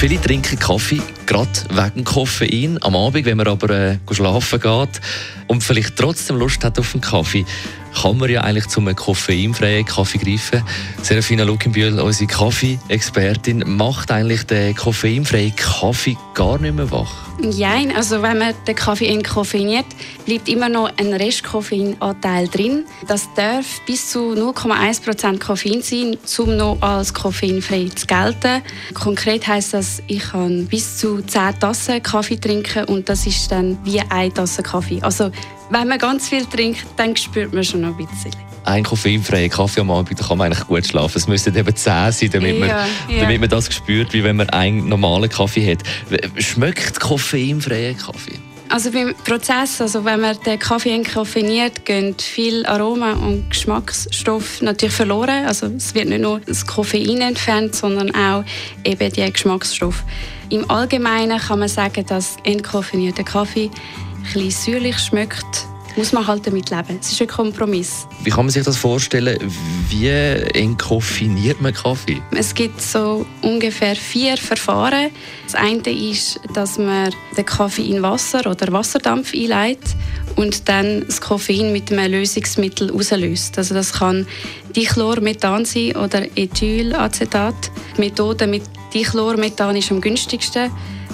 Viele trinken Kaffee, gerade wegen Koffein. Am Abend, wenn man aber äh, schlafen geht und vielleicht trotzdem Lust hat auf einen Kaffee, kann man ja eigentlich zu einem koffeinfreien Kaffee greifen. Serafina Luckenbühl, unsere Kaffee-Expertin, macht eigentlich den koffeinfreien Kaffee gar nicht mehr wach? Nein, also wenn man den Kaffee entkoffeiniert, bleibt immer noch ein Restkoffeinanteil drin. Das darf bis zu 0,1% Koffein sein, um noch als koffeinfrei zu gelten. Konkret heißt das, ich kann bis zu 10 Tassen Kaffee trinken und das ist dann wie eine Tasse Kaffee. Also wenn man ganz viel trinkt, dann spürt man schon noch ein bisschen ein koffeinfreier Kaffee am Abend, da kann man eigentlich gut schlafen. Es müsste eben 10 sein, damit, ja, man, ja. damit man das spürt, wie wenn man einen normalen Kaffee hat. Schmeckt koffeinfreier Kaffee? Also beim Prozess, also wenn man den Kaffee entkoffeiniert, gehen viel Aroma und Geschmacksstoff natürlich verloren. Also es wird nicht nur das Koffein entfernt, sondern auch eben die Geschmacksstoffe. Im Allgemeinen kann man sagen, dass entkoffeinierter Kaffee bisschen säuerlich schmeckt muss man halt damit leben. Es ist ein Kompromiss. Wie kann man sich das vorstellen? Wie entkoffiniert man Kaffee? Es gibt so ungefähr vier Verfahren. Das eine ist, dass man den Kaffee in Wasser oder Wasserdampf einleitet und dann das Koffein mit einem Lösungsmittel auslöst. Also das kann Dichlormethan sein oder Ethylacetat. Die Methode mit Dichlormethan ist am günstigsten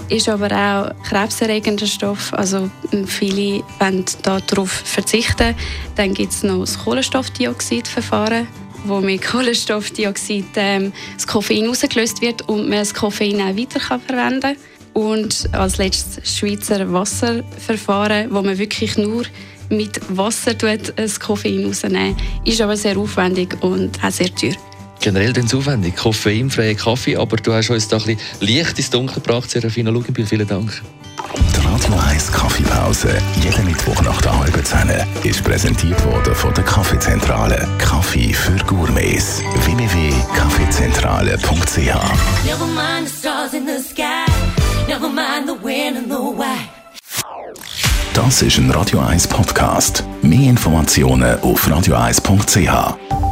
ist aber auch krebserregender Stoff. Also viele wollen darauf verzichten. Dann gibt es noch das Kohlenstoffdioxidverfahren, wo mit Kohlenstoffdioxid ähm, das Koffein ausgelöst wird und man das Koffein auch weiter kann verwenden kann. Und als letztes Schweizer Wasserverfahren, wo man wirklich nur mit Wasser das Koffein rausnehmen ist aber sehr aufwendig und auch sehr teuer generell den aufwendig, koffeinfreien Kaffee, aber du hast uns da ein bisschen Licht ins Dunkel gebracht, Serafina Lugenbühl, vielen Dank. Die Radio 1 Kaffeepause, jeden Mittwoch nach der halben Zehn, ist präsentiert worden von der Kaffeezentrale. Kaffee für Gourmets. www.kaffeezentrale.ch Never mind the stars in the sky, never mind the wind and the why. Das ist ein Radio 1 Podcast. Mehr Informationen auf radio1.ch.